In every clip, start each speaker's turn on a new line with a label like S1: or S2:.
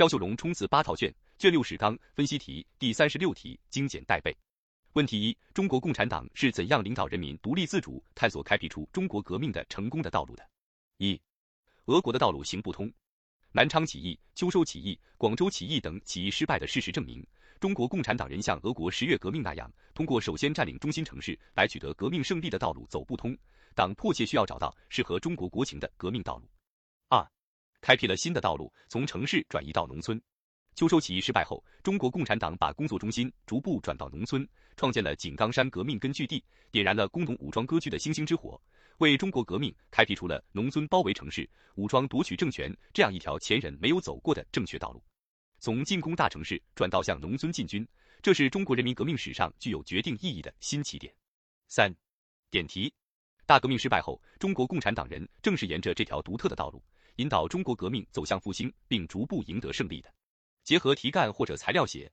S1: 肖秀荣冲刺八套卷，卷六史纲分析题第三十六题精简带背。问题一：中国共产党是怎样领导人民独立自主、探索开辟出中国革命的成功的道路的？一、俄国的道路行不通。南昌起义、秋收起义、广州起义等起义失败的事实证明，中国共产党人像俄国十月革命那样，通过首先占领中心城市来取得革命胜利的道路走不通。党迫切需要找到适合中国国情的革命道路。开辟了新的道路，从城市转移到农村。秋收起义失败后，中国共产党把工作中心逐步转到农村，创建了井冈山革命根据地，点燃了工农武装割据的星星之火，为中国革命开辟出了农村包围城市、武装夺取政权这样一条前人没有走过的正确道路。从进攻大城市转到向农村进军，这是中国人民革命史上具有决定意义的新起点。三、点题：大革命失败后，中国共产党人正是沿着这条独特的道路，引导中国革命走向复兴，并逐步赢得胜利的。结合题干或者材料写。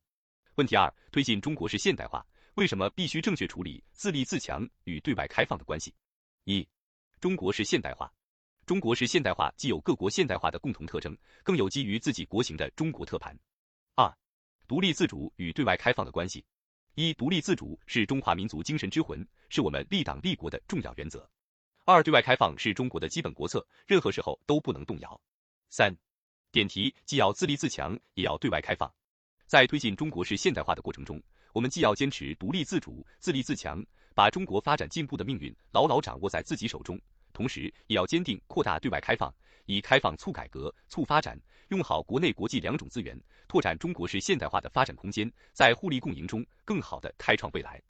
S1: 问题二：推进中国式现代化，为什么必须正确处理自立自强与对外开放的关系？一、中国式现代化。中国式现代化既有各国现代化的共同特征，更有基于自己国情的中国特盘。二、独立自主与对外开放的关系。一、独立自主是中华民族精神之魂，是我们立党立国的重要原则。二、对外开放是中国的基本国策，任何时候都不能动摇。三。点题既要自立自强，也要对外开放。在推进中国式现代化的过程中，我们既要坚持独立自主、自立自强，把中国发展进步的命运牢牢掌握在自己手中，同时也要坚定扩大对外开放，以开放促改革、促发展，用好国内国际两种资源，拓展中国式现代化的发展空间，在互利共赢中更好地开创未来。